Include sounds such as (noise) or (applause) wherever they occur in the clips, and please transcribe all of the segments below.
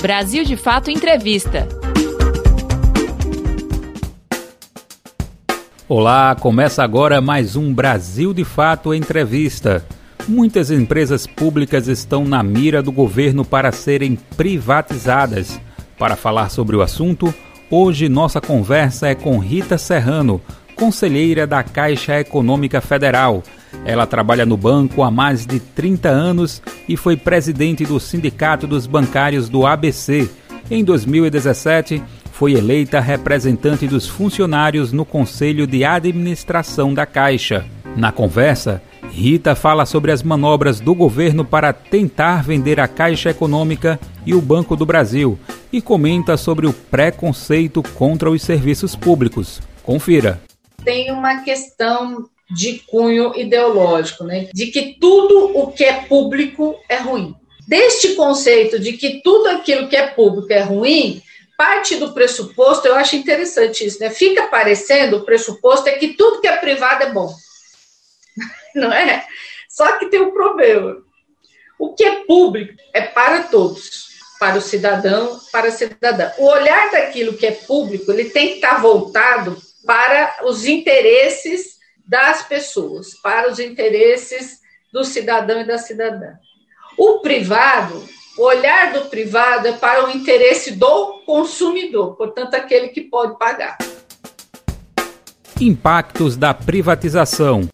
Brasil de Fato Entrevista. Olá, começa agora mais um Brasil de Fato Entrevista. Muitas empresas públicas estão na mira do governo para serem privatizadas. Para falar sobre o assunto, hoje nossa conversa é com Rita Serrano, conselheira da Caixa Econômica Federal. Ela trabalha no banco há mais de 30 anos e foi presidente do Sindicato dos Bancários do ABC. Em 2017, foi eleita representante dos funcionários no Conselho de Administração da Caixa. Na conversa, Rita fala sobre as manobras do governo para tentar vender a Caixa Econômica e o Banco do Brasil e comenta sobre o preconceito contra os serviços públicos. Confira tem uma questão de cunho ideológico, né? de que tudo o que é público é ruim. Deste conceito de que tudo aquilo que é público é ruim, parte do pressuposto, eu acho interessante isso, né? Fica parecendo, o pressuposto é que tudo que é privado é bom. (laughs) Não é? Só que tem um problema. O que é público é para todos, para o cidadão, para a cidadã. O olhar daquilo que é público, ele tem que estar voltado para os interesses das pessoas, para os interesses do cidadão e da cidadã. O privado, o olhar do privado é para o interesse do consumidor, portanto, aquele que pode pagar. Impactos da privatização.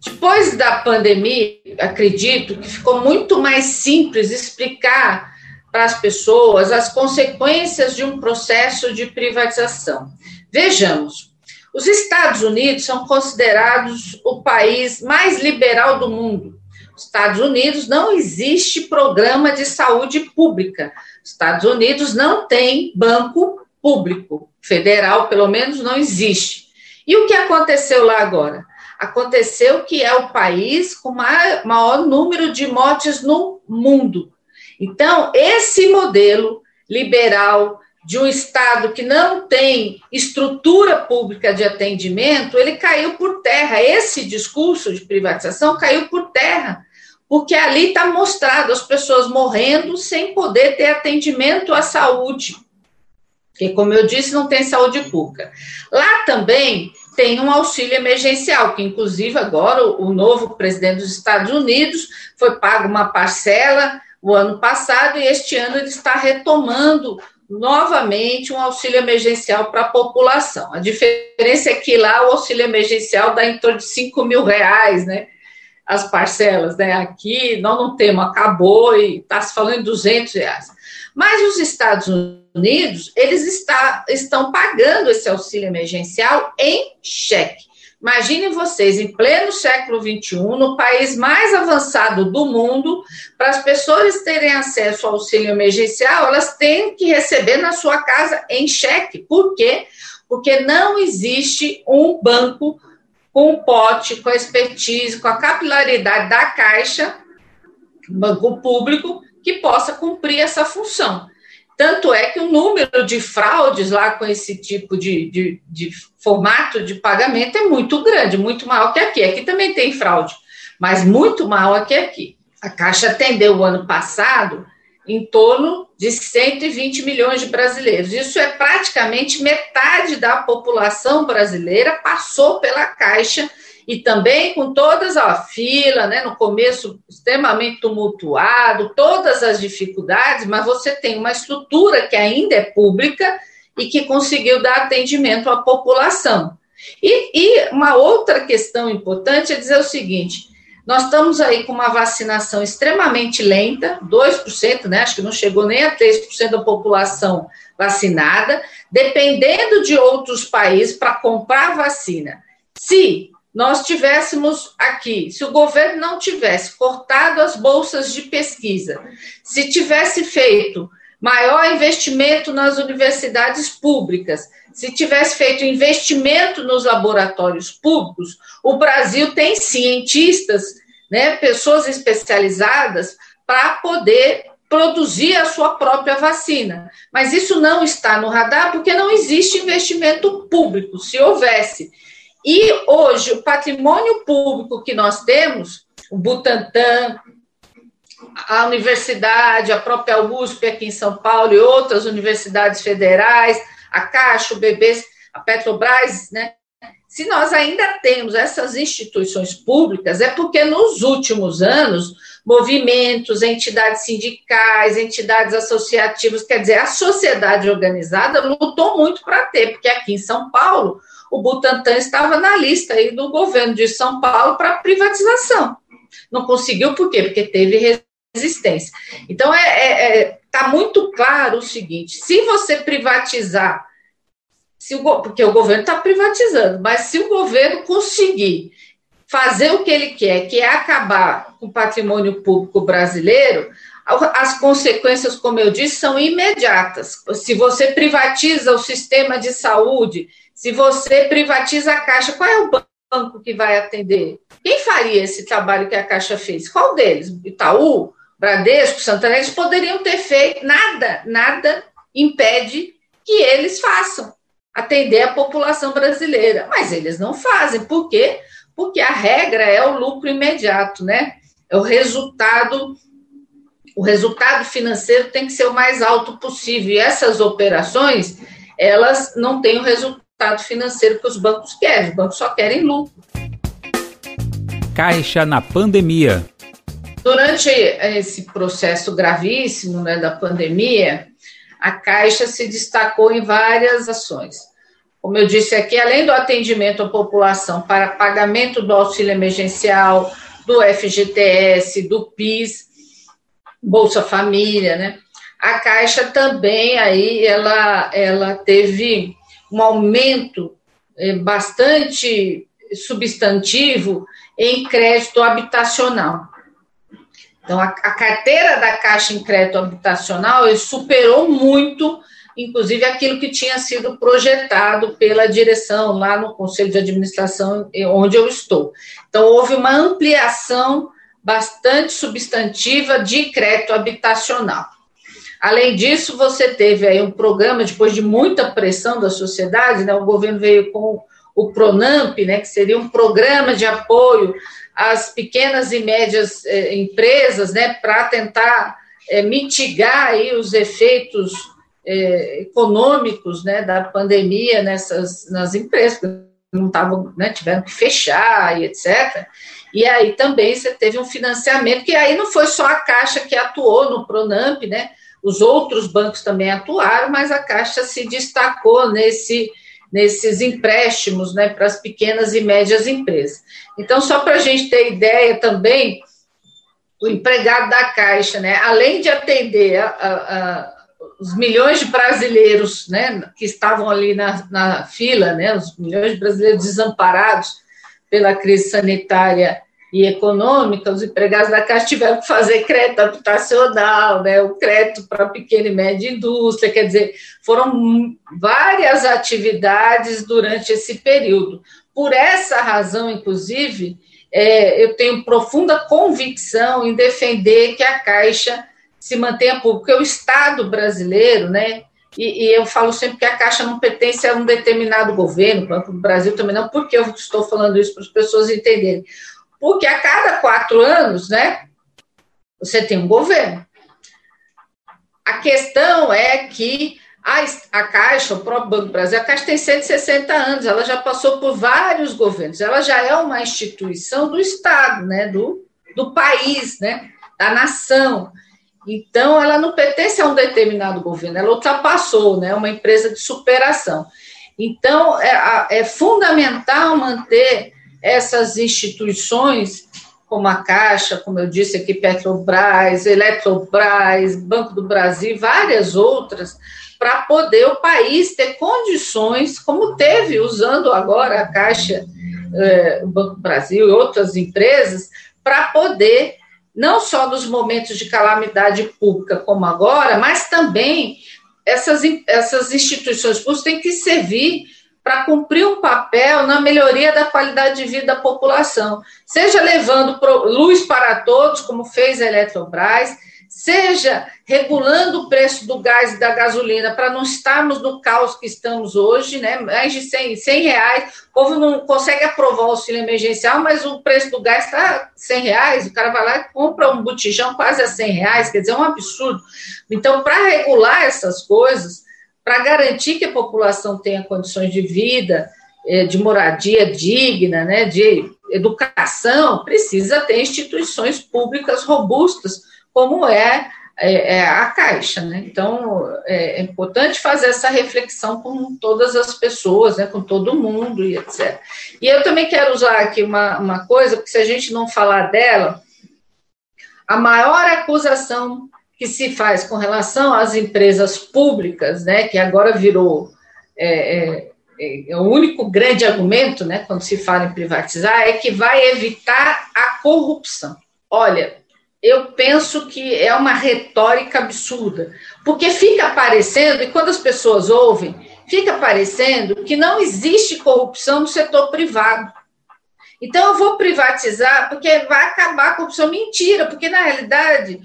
Depois da pandemia, acredito que ficou muito mais simples explicar para as pessoas as consequências de um processo de privatização. Vejamos, os Estados Unidos são considerados o país mais liberal do mundo. Nos Estados Unidos não existe programa de saúde pública. Os Estados Unidos não tem banco público federal, pelo menos não existe. E o que aconteceu lá agora? Aconteceu que é o país com maior, maior número de mortes no mundo. Então, esse modelo liberal de um Estado que não tem estrutura pública de atendimento, ele caiu por terra. Esse discurso de privatização caiu por terra, porque ali está mostrado as pessoas morrendo sem poder ter atendimento à saúde. Porque, como eu disse, não tem saúde pública. Lá também tem um auxílio emergencial, que inclusive agora o novo presidente dos Estados Unidos foi pago uma parcela o ano passado e este ano ele está retomando novamente um auxílio emergencial para a população. A diferença é que lá o auxílio emergencial dá em torno de 5 mil reais, né? As parcelas, né? Aqui nós não temos, acabou e está se falando em 200 reais. Mas os Estados Unidos, eles está, estão pagando esse auxílio emergencial em cheque. Imaginem vocês, em pleno século XXI, no país mais avançado do mundo, para as pessoas terem acesso ao auxílio emergencial, elas têm que receber na sua casa em cheque. Por quê? Porque não existe um banco com pote, com expertise, com a capilaridade da Caixa, banco público, que possa cumprir essa função. Tanto é que o número de fraudes lá com esse tipo de, de, de, formato de pagamento é muito grande, muito maior que aqui. Aqui também tem fraude, mas muito maior que aqui. A Caixa atendeu o ano passado em torno de 120 milhões de brasileiros. Isso é praticamente metade da população brasileira passou pela Caixa e também com todas a fila, né, no começo extremamente tumultuado, todas as dificuldades, mas você tem uma estrutura que ainda é pública e que conseguiu dar atendimento à população. E, e uma outra questão importante é dizer o seguinte: nós estamos aí com uma vacinação extremamente lenta, 2%, né? Acho que não chegou nem a 3% da população vacinada, dependendo de outros países para comprar vacina. Se nós tivéssemos aqui, se o governo não tivesse cortado as bolsas de pesquisa, se tivesse feito maior investimento nas universidades públicas, se tivesse feito investimento nos laboratórios públicos, o Brasil tem cientistas, né, pessoas especializadas para poder produzir a sua própria vacina. Mas isso não está no radar porque não existe investimento público. Se houvesse e hoje, o patrimônio público que nós temos, o Butantan, a universidade, a própria USP aqui em São Paulo e outras universidades federais, a Caixa, o BB, a Petrobras, né? Se nós ainda temos essas instituições públicas, é porque nos últimos anos, movimentos, entidades sindicais, entidades associativas, quer dizer, a sociedade organizada lutou muito para ter, porque aqui em São Paulo, o Butantan estava na lista aí do governo de São Paulo para privatização. Não conseguiu por quê? Porque teve resistência. Então, está é, é, tá muito claro o seguinte: se você privatizar, se o, porque o governo está privatizando, mas se o governo conseguir fazer o que ele quer, que é acabar com o patrimônio público brasileiro, as consequências, como eu disse, são imediatas. Se você privatiza o sistema de saúde, se você privatiza a Caixa, qual é o banco que vai atender? Quem faria esse trabalho que a Caixa fez? Qual deles? Itaú? Bradesco, Santander, eles poderiam ter feito nada, nada impede que eles façam atender a população brasileira, mas eles não fazem. Por quê? Porque a regra é o lucro imediato, né? É o resultado o resultado financeiro tem que ser o mais alto possível. E essas operações, elas não têm o resultado financeiro que os bancos querem. Os bancos só querem lucro. Caixa na pandemia. Durante esse processo gravíssimo né, da pandemia, a Caixa se destacou em várias ações. Como eu disse aqui, além do atendimento à população para pagamento do auxílio emergencial, do FGTS, do PIS, Bolsa Família, né? A Caixa também aí ela, ela teve um aumento eh, bastante substantivo em crédito habitacional. Então, a, a carteira da Caixa em crédito habitacional superou muito, inclusive, aquilo que tinha sido projetado pela direção lá no Conselho de Administração, onde eu estou. Então, houve uma ampliação bastante substantiva de crédito habitacional. Além disso, você teve aí um programa, depois de muita pressão da sociedade, né, o governo veio com o PRONAMP, né, que seria um programa de apoio às pequenas e médias eh, empresas, né, para tentar eh, mitigar aí os efeitos eh, econômicos, né, da pandemia nessas nas empresas, que não estavam, né, tiveram que fechar e etc. E aí também você teve um financiamento que aí não foi só a Caixa que atuou no Pronamp, né? Os outros bancos também atuaram, mas a Caixa se destacou nesse nesses empréstimos né, para as pequenas e médias empresas. Então, só para a gente ter ideia também, o empregado da Caixa, né, além de atender a, a, a, os milhões de brasileiros né, que estavam ali na, na fila, né, os milhões de brasileiros desamparados pela crise sanitária e econômica, os empregados da Caixa tiveram que fazer crédito habitacional, né, o crédito para pequena e média indústria, quer dizer, foram várias atividades durante esse período. Por essa razão, inclusive, é, eu tenho profunda convicção em defender que a Caixa se mantenha pública, porque o Estado brasileiro, né, e, e, eu falo sempre que a Caixa não pertence a um determinado governo, o Banco do Brasil também não, porque eu estou falando isso para as pessoas entenderem. Porque a cada quatro anos, né, você tem um governo. A questão é que a, a Caixa, o próprio Banco do Brasil, a Caixa tem 160 anos, ela já passou por vários governos, ela já é uma instituição do Estado, né, do, do país, né, da nação. Então, ela não pertence a um determinado governo, ela ultrapassou, né, uma empresa de superação. Então, é, é fundamental manter essas instituições, como a Caixa, como eu disse aqui, Petrobras, Eletrobras, Banco do Brasil, várias outras, para poder o país ter condições, como teve usando agora a Caixa, eh, o Banco do Brasil e outras empresas, para poder, não só nos momentos de calamidade pública como agora, mas também essas, essas instituições públicas têm que servir para cumprir um papel na melhoria da qualidade de vida da população, seja levando luz para todos, como fez a Eletrobras, seja regulando o preço do gás e da gasolina para não estarmos no caos que estamos hoje, né? Mais de 100, 100 reais, o povo não consegue aprovar o auxílio emergencial, mas o preço do gás está 100 reais, o cara vai lá e compra um botijão quase a 100 reais, quer dizer, é um absurdo. Então, para regular essas coisas, para garantir que a população tenha condições de vida, eh, de moradia digna, né, de educação, precisa ter instituições públicas robustas, como é, é, é a Caixa. Né? Então, é, é, importante fazer essa reflexão com todas as pessoas, né, com todo mundo e etc. E eu também quero usar aqui uma, uma coisa, porque se a gente não falar dela, a maior acusação que se faz com relação às empresas públicas, né, que agora virou é, é, é, é, o único grande argumento, né, quando se fala em privatizar, é que vai evitar a corrupção. Olha, eu penso que é uma retórica absurda, porque fica aparecendo, e quando as pessoas ouvem, fica aparecendo que não existe corrupção no setor privado. Então, eu vou privatizar porque vai acabar a corrupção. Mentira, porque na realidade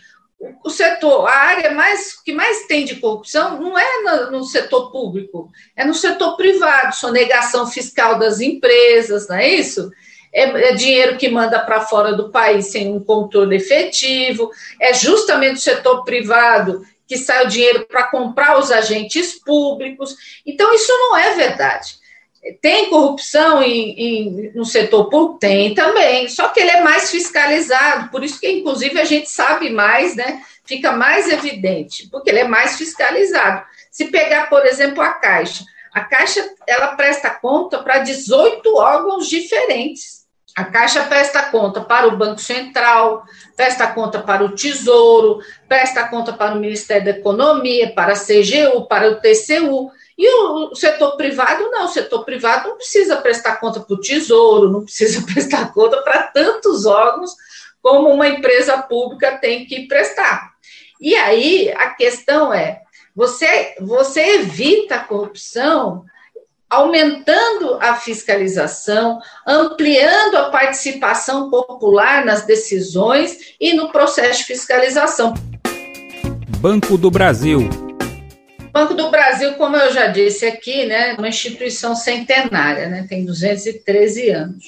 o setor, a área mais que mais tem de corrupção não é no, no, setor público, é no setor privado, sonegação fiscal das empresas, não é isso? É, é dinheiro que manda para fora do país sem um controle efetivo, é justamente o setor privado que sai o dinheiro para comprar os agentes públicos. Então, isso não é verdade. Tem corrupção em, em, no setor público? Tem também, só que ele é mais fiscalizado, por isso que, inclusive, a gente sabe mais, né? Fica mais evidente, porque ele é mais fiscalizado. Se pegar, por exemplo, a Caixa, a Caixa ela presta conta para 18 órgãos diferentes. A Caixa presta conta para o Banco Central, presta conta para o Tesouro, presta conta para o Ministério da Economia, para a CGU, para o TCU. E o setor privado, não, o setor privado não precisa prestar conta para o tesouro, não precisa (laughs) prestar conta para tantos órgãos como uma empresa pública tem que prestar. E aí a questão é: você, você evita a corrupção aumentando a fiscalização, ampliando a participação popular nas decisões e no processo de fiscalização. Banco do Brasil Banco do Brasil, como eu já disse aqui, né, é uma instituição centenária, né, tem 213 anos.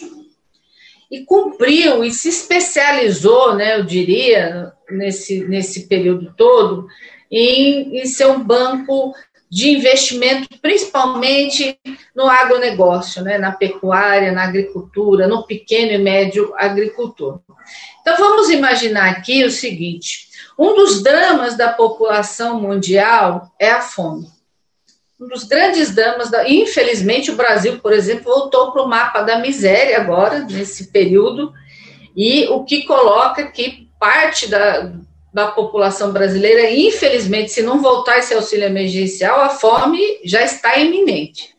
E cumpriu e se especializou, né, eu diria, nesse, nesse período todo, em, em ser um banco de investimento, principalmente no agronegócio, né, na pecuária, na agricultura, no pequeno e médio agricultor. Então, vamos imaginar aqui o seguinte: um dos dramas da população mundial é a fome. Um dos grandes dramas, da, infelizmente, o Brasil, por exemplo, voltou para o mapa da miséria agora, nesse período, e o que coloca que parte da, da população brasileira, infelizmente, se não voltar esse auxílio emergencial, a fome já está iminente.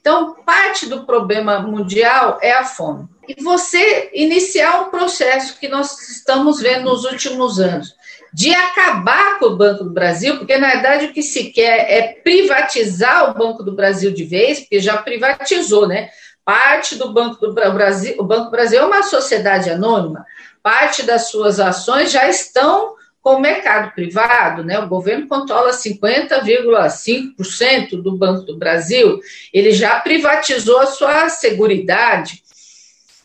Então, parte do problema mundial é a fome. E você iniciar um processo que nós estamos vendo nos últimos anos, de acabar com o Banco do Brasil, porque na verdade o que se quer é privatizar o Banco do Brasil de vez, porque já privatizou, né? Parte do Banco do Brasil, o Banco do Brasil é uma sociedade anônima, parte das suas ações já estão com o mercado privado, né? O governo controla 50,5% do Banco do Brasil, ele já privatizou a sua seguridade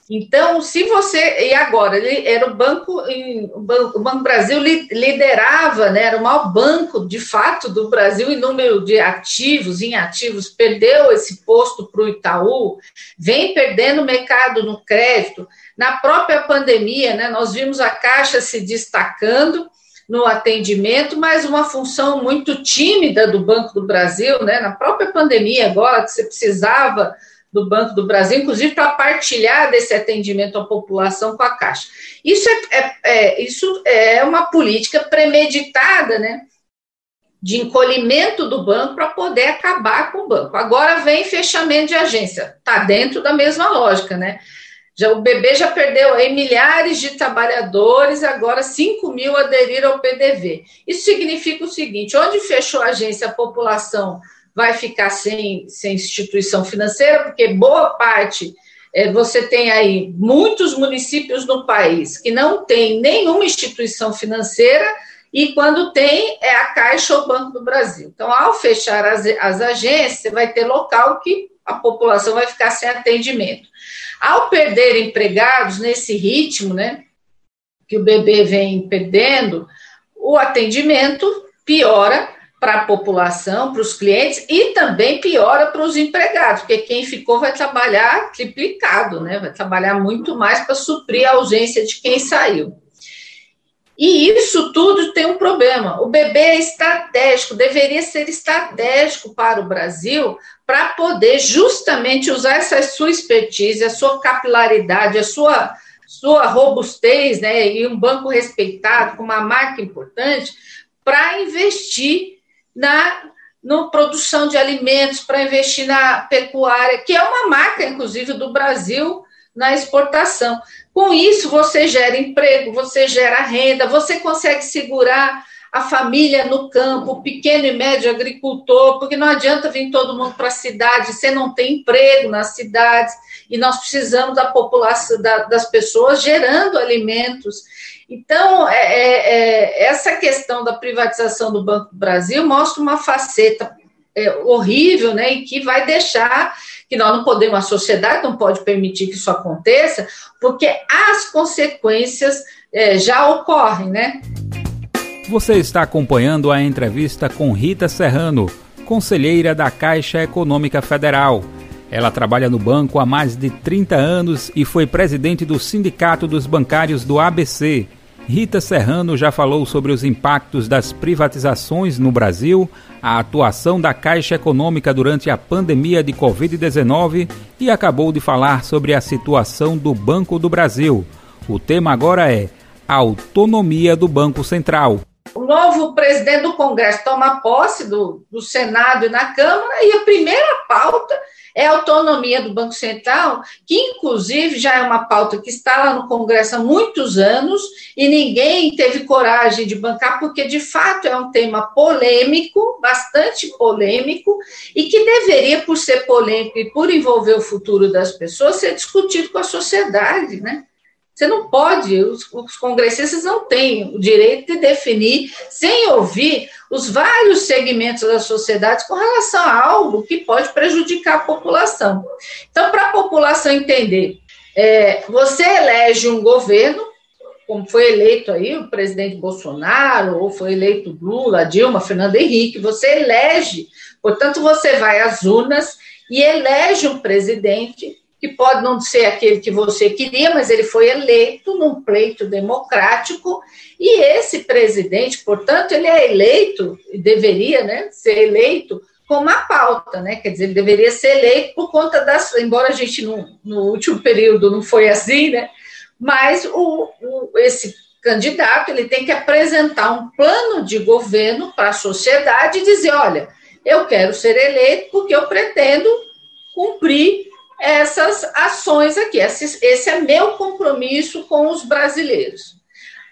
então, se você. E agora, ele era o banco, o Banco, o banco Brasil liderava, né, era o maior banco, de fato, do Brasil em número de ativos, em ativos, perdeu esse posto para o Itaú, vem perdendo o mercado no crédito. Na própria pandemia, né, nós vimos a Caixa se destacando no atendimento, mas uma função muito tímida do Banco do Brasil, né, na própria pandemia, agora que você precisava do Banco do Brasil, inclusive para partilhar desse atendimento à população com a Caixa. Isso é, é, é, isso é uma política premeditada, né? De encolhimento do banco para poder acabar com o banco. Agora vem fechamento de agência, está dentro da mesma lógica, né? Já, o BB já perdeu aí milhares de trabalhadores, agora 5 mil aderiram ao PDV. Isso significa o seguinte: onde fechou a agência, a população vai ficar sem, sem instituição financeira, porque boa parte, é, você tem aí muitos municípios no país que não tem nenhuma instituição financeira e quando tem, é a Caixa ou o Banco do Brasil. Então, ao fechar as, as agências, você vai ter local que a população vai ficar sem atendimento. Ao perder empregados nesse ritmo, né, que o bebê vem perdendo, o atendimento piora para a população, para os clientes e também piora para os empregados, porque quem ficou vai trabalhar triplicado, né? Vai trabalhar muito mais para suprir a ausência de quem saiu. E isso tudo tem um problema. O bebê é estratégico, deveria ser estratégico para o Brasil, para poder justamente usar essa sua expertise, a sua capilaridade, a sua, sua robustez, né, e um banco respeitado, com uma marca importante, para investir na no produção de alimentos, para investir na pecuária, que é uma marca, inclusive, do Brasil na exportação. Com isso, você gera emprego, você gera renda, você consegue segurar a família no campo, o pequeno e médio agricultor, porque não adianta vir todo mundo para a cidade, você não tem emprego nas cidades, e nós precisamos da população, da, das pessoas gerando alimentos. Então, é, é, é, essa questão da privatização do Banco do Brasil mostra uma faceta é, horrível, né, e que vai deixar que nós não podemos, a sociedade não pode permitir que isso aconteça, porque as consequências é, já ocorrem, né? Você está acompanhando a entrevista com Rita Serrano, conselheira da Caixa Econômica Federal. Ela trabalha no banco há mais de 30 anos e foi presidente do Sindicato dos Bancários do ABC. Rita Serrano já falou sobre os impactos das privatizações no Brasil, a atuação da Caixa Econômica durante a pandemia de Covid-19 e acabou de falar sobre a situação do Banco do Brasil. O tema agora é a autonomia do Banco Central. O novo presidente do Congresso toma posse do, do Senado e na Câmara e a primeira pauta é a autonomia do Banco Central, que inclusive já é uma pauta que está lá no Congresso há muitos anos e ninguém teve coragem de bancar, porque de fato é um tema polêmico, bastante polêmico, e que deveria, por ser polêmico e por envolver o futuro das pessoas, ser discutido com a sociedade, né? Você não pode, os, os, congressistas não têm o direito de definir, sem ouvir os vários segmentos da sociedade com relação a algo que pode prejudicar a população. Então, para a população entender, é, você elege um governo, como foi eleito aí o presidente Bolsonaro, ou foi eleito Lula, Dilma, Fernando Henrique, você elege, portanto, você vai às urnas e elege um presidente que pode não ser aquele que você queria, mas ele foi eleito num pleito democrático, e esse presidente, portanto, ele é eleito, e deveria né, ser eleito com uma pauta, né? Quer dizer, ele deveria ser eleito por conta das. Embora a gente no, no último período não foi assim, né? Mas o, o, esse candidato ele tem que apresentar um plano de governo para a sociedade e dizer: olha, eu quero ser eleito porque eu pretendo cumprir essas ações aqui. Esse, esse é meu compromisso com os brasileiros.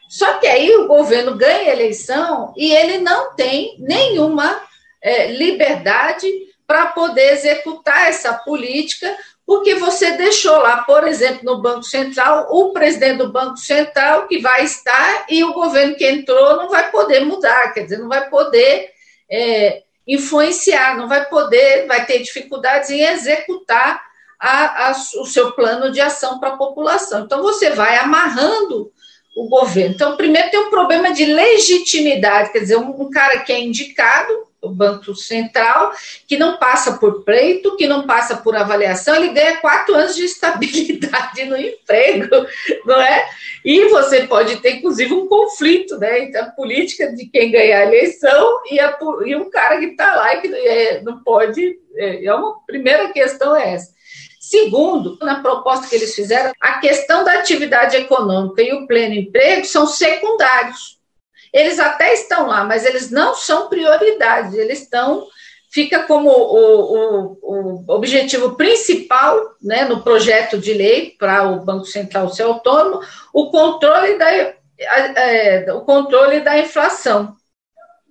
Só que aí o governo ganha a eleição e ele não tem nenhuma é, liberdade para poder executar essa política, porque você deixou lá, por exemplo, no Banco Central, o presidente do Banco Central que vai estar e o governo que entrou não vai poder mudar, quer dizer, não vai poder é, influenciar, não vai poder, vai ter dificuldades em executar a, a, o seu plano de ação para a população. Então, você vai amarrando o governo. Então, primeiro tem um problema de legitimidade, quer dizer, um, um, cara que é indicado, o Banco Central, que não passa por pleito, que não passa por avaliação, ele ganha quatro anos de estabilidade no emprego, (laughs) não é? E você pode ter, inclusive, um conflito, né, entre a política de quem ganhar a eleição e, a, e um cara que está lá e que é, não pode. É, é uma primeira questão é essa. Segundo, na proposta que eles fizeram, a questão da atividade econômica e o pleno emprego são secundários. Eles até estão lá, mas eles não são prioridade, eles estão fica como o, o, o, objetivo principal né, no projeto de lei para o Banco Central ser autônomo o controle da, é, o controle da inflação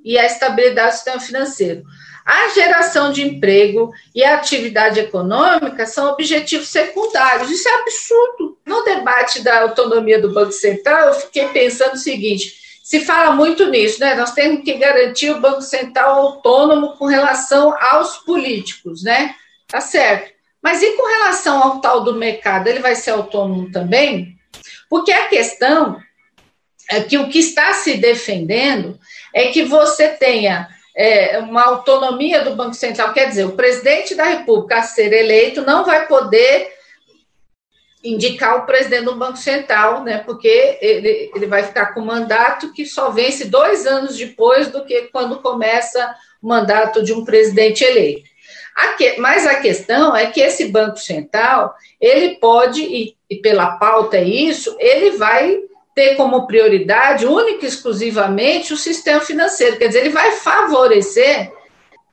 e a estabilidade do sistema financeiro. A geração de emprego e a atividade econômica são objetivos secundários. Isso é absurdo. No debate da autonomia do Banco Central, eu fiquei pensando o seguinte: se fala muito nisso, né? Nós temos que garantir o Banco Central autônomo com relação aos políticos, né? Tá certo. Mas e com relação ao tal do mercado, ele vai ser autônomo também? Porque a questão é que o que está se defendendo é que você tenha é, uma autonomia do Banco Central, quer dizer, o presidente da República a ser eleito não vai poder indicar o presidente do Banco Central, né, porque ele, ele vai ficar com mandato que só vence dois anos depois do que quando começa o mandato de um presidente eleito. Mas a questão é que esse Banco Central, ele pode, e, e pela pauta é isso, ele vai ter como prioridade única e exclusivamente o sistema financeiro, quer dizer, ele vai favorecer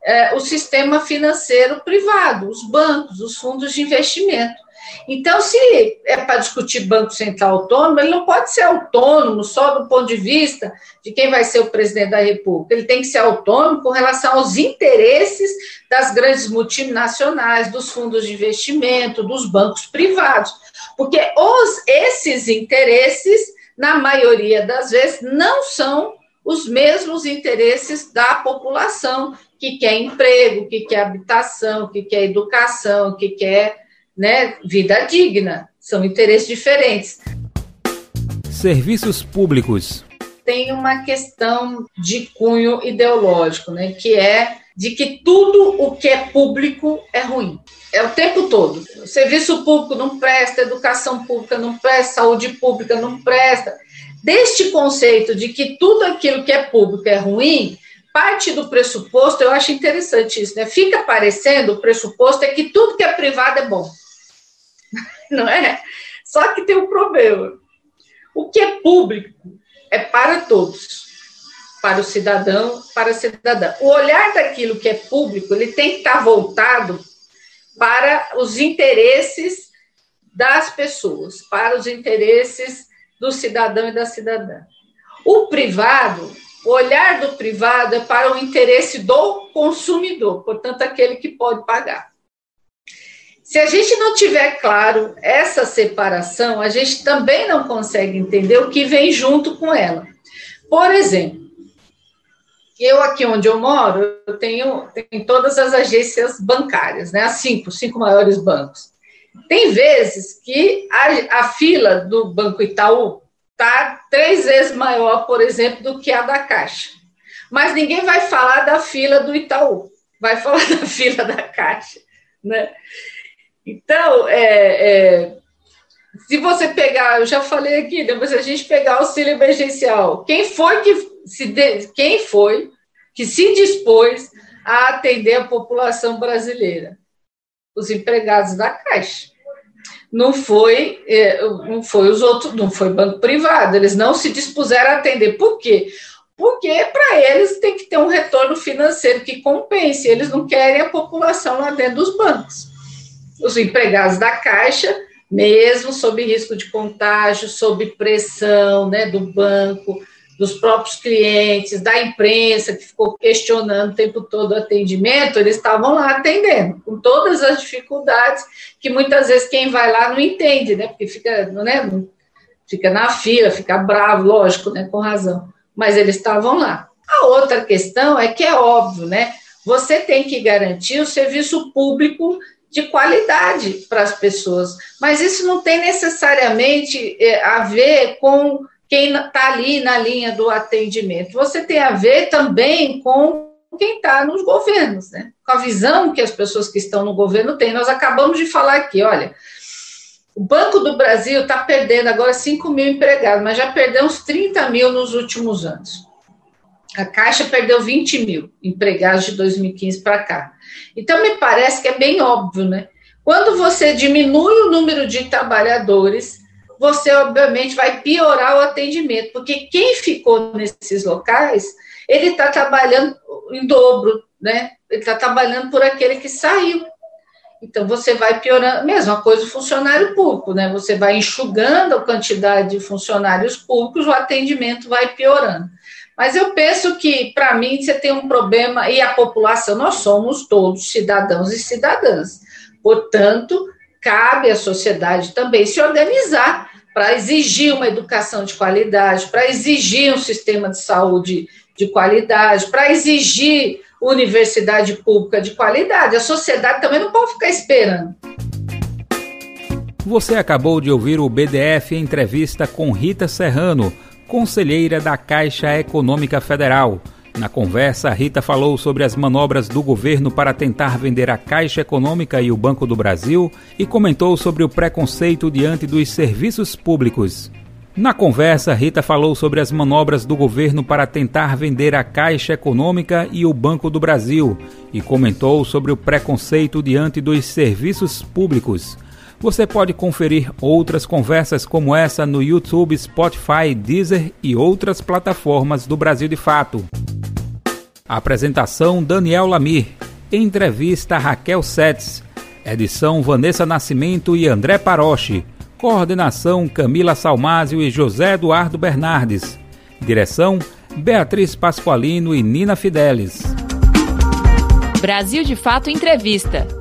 é, o sistema financeiro privado, os bancos, os fundos de investimento. Então, se é para discutir Banco Central autônomo, ele não pode ser autônomo só do ponto de vista de quem vai ser o presidente da República. Ele tem que ser autônomo com relação aos interesses das grandes multinacionais, dos fundos de investimento, dos bancos privados. Porque os, esses interesses na maioria das vezes, não são os mesmos interesses da população que quer emprego, que quer habitação, que quer educação, que quer né, vida digna. São interesses diferentes. Serviços públicos. Tem uma questão de cunho ideológico, né, que é de que tudo o que é público é ruim. É o tempo todo. O serviço público não presta, educação pública não presta, saúde pública não presta. Deste conceito de que tudo aquilo que é público é ruim, parte do pressuposto, eu acho interessante isso, né? Fica parecendo, o pressuposto é que tudo que é privado é bom. (laughs) Não é? Só que tem um problema. O que é público é para todos, para o cidadão, para a cidadã. O olhar daquilo que é público, ele tem que estar voltado para os interesses das pessoas, para os interesses do cidadão e da cidadã. O privado, o olhar do privado é para o interesse do consumidor, portanto, aquele que pode pagar. Se a gente não tiver claro essa separação, a gente também não consegue entender o que vem junto com ela. Por exemplo, eu aqui onde eu moro, eu tenho, tenho todas as agências bancárias, né? As cinco, cinco maiores bancos. Tem vezes que a, a fila do Banco Itaú está três vezes maior, por exemplo, do que a da Caixa. Mas ninguém vai falar da fila do Itaú, vai (laughs) falar da fila da Caixa. Né? Então, é, é, se você pegar, eu já falei aqui, se a gente pegar o auxílio emergencial, quem foi que se de, quem foi que se dispôs a atender a população brasileira? Os empregados da Caixa. Não foi, é, não foi os outros, não foi banco privado, eles não se dispuseram a atender. Por quê? Porque para eles tem que ter um retorno financeiro que compense, eles não querem a população lá dentro dos bancos. Os empregados da Caixa mesmo sob risco de contágio, sob pressão né, do banco, dos próprios clientes, da imprensa, que ficou questionando o tempo todo o atendimento, eles estavam lá atendendo, com todas as dificuldades que muitas vezes quem vai lá não entende, né? Porque fica, né, fica na fila, fica bravo, lógico, né, com razão. Mas eles estavam lá. A outra questão é que é óbvio, né? Você tem que garantir o serviço público de qualidade para as pessoas, mas isso não tem necessariamente é, a ver com quem está ali na linha do atendimento. Você tem a ver também com quem está nos governos, né? com a visão que as pessoas que estão no governo têm. Nós acabamos de falar aqui, olha, o Banco do Brasil está perdendo agora 5 mil empregados, mas já perdeu uns 30 mil nos últimos anos. A Caixa perdeu 20 mil empregados de 2015 para cá. Então, me parece que é bem óbvio, né? Quando você diminui o número de trabalhadores, você obviamente vai piorar o atendimento, porque quem ficou nesses locais, ele está trabalhando em dobro, né? Ele está trabalhando por aquele que saiu. Então você vai piorando, mesma coisa o funcionário público, né? Você vai enxugando a quantidade de funcionários públicos, o atendimento vai piorando. Mas eu penso que, para mim, você tem um problema, e a população, nós somos todos cidadãos e cidadãs. Portanto, cabe à sociedade também se organizar para exigir uma educação de qualidade, para exigir um sistema de saúde de qualidade, para exigir universidade pública de qualidade. A sociedade também não pode ficar esperando. Você acabou de ouvir o BDF entrevista com Rita Serrano, conselheira da Caixa Econômica Federal. Na conversa, Rita falou sobre as manobras do governo para tentar vender a Caixa Econômica e o Banco do Brasil e comentou sobre o preconceito diante dos serviços públicos. Na conversa, Rita falou sobre as manobras do governo para tentar vender a Caixa Econômica e o Banco do Brasil e comentou sobre o preconceito diante dos serviços públicos. Você pode conferir outras conversas como essa no YouTube, Spotify, Deezer e outras plataformas do Brasil de Fato. Apresentação Daniel Lamir. Entrevista Raquel Setz. Edição Vanessa Nascimento e André Paroche. Coordenação Camila Salmásio e José Eduardo Bernardes. Direção Beatriz Pasqualino e Nina Fidelis. Brasil de Fato Entrevista.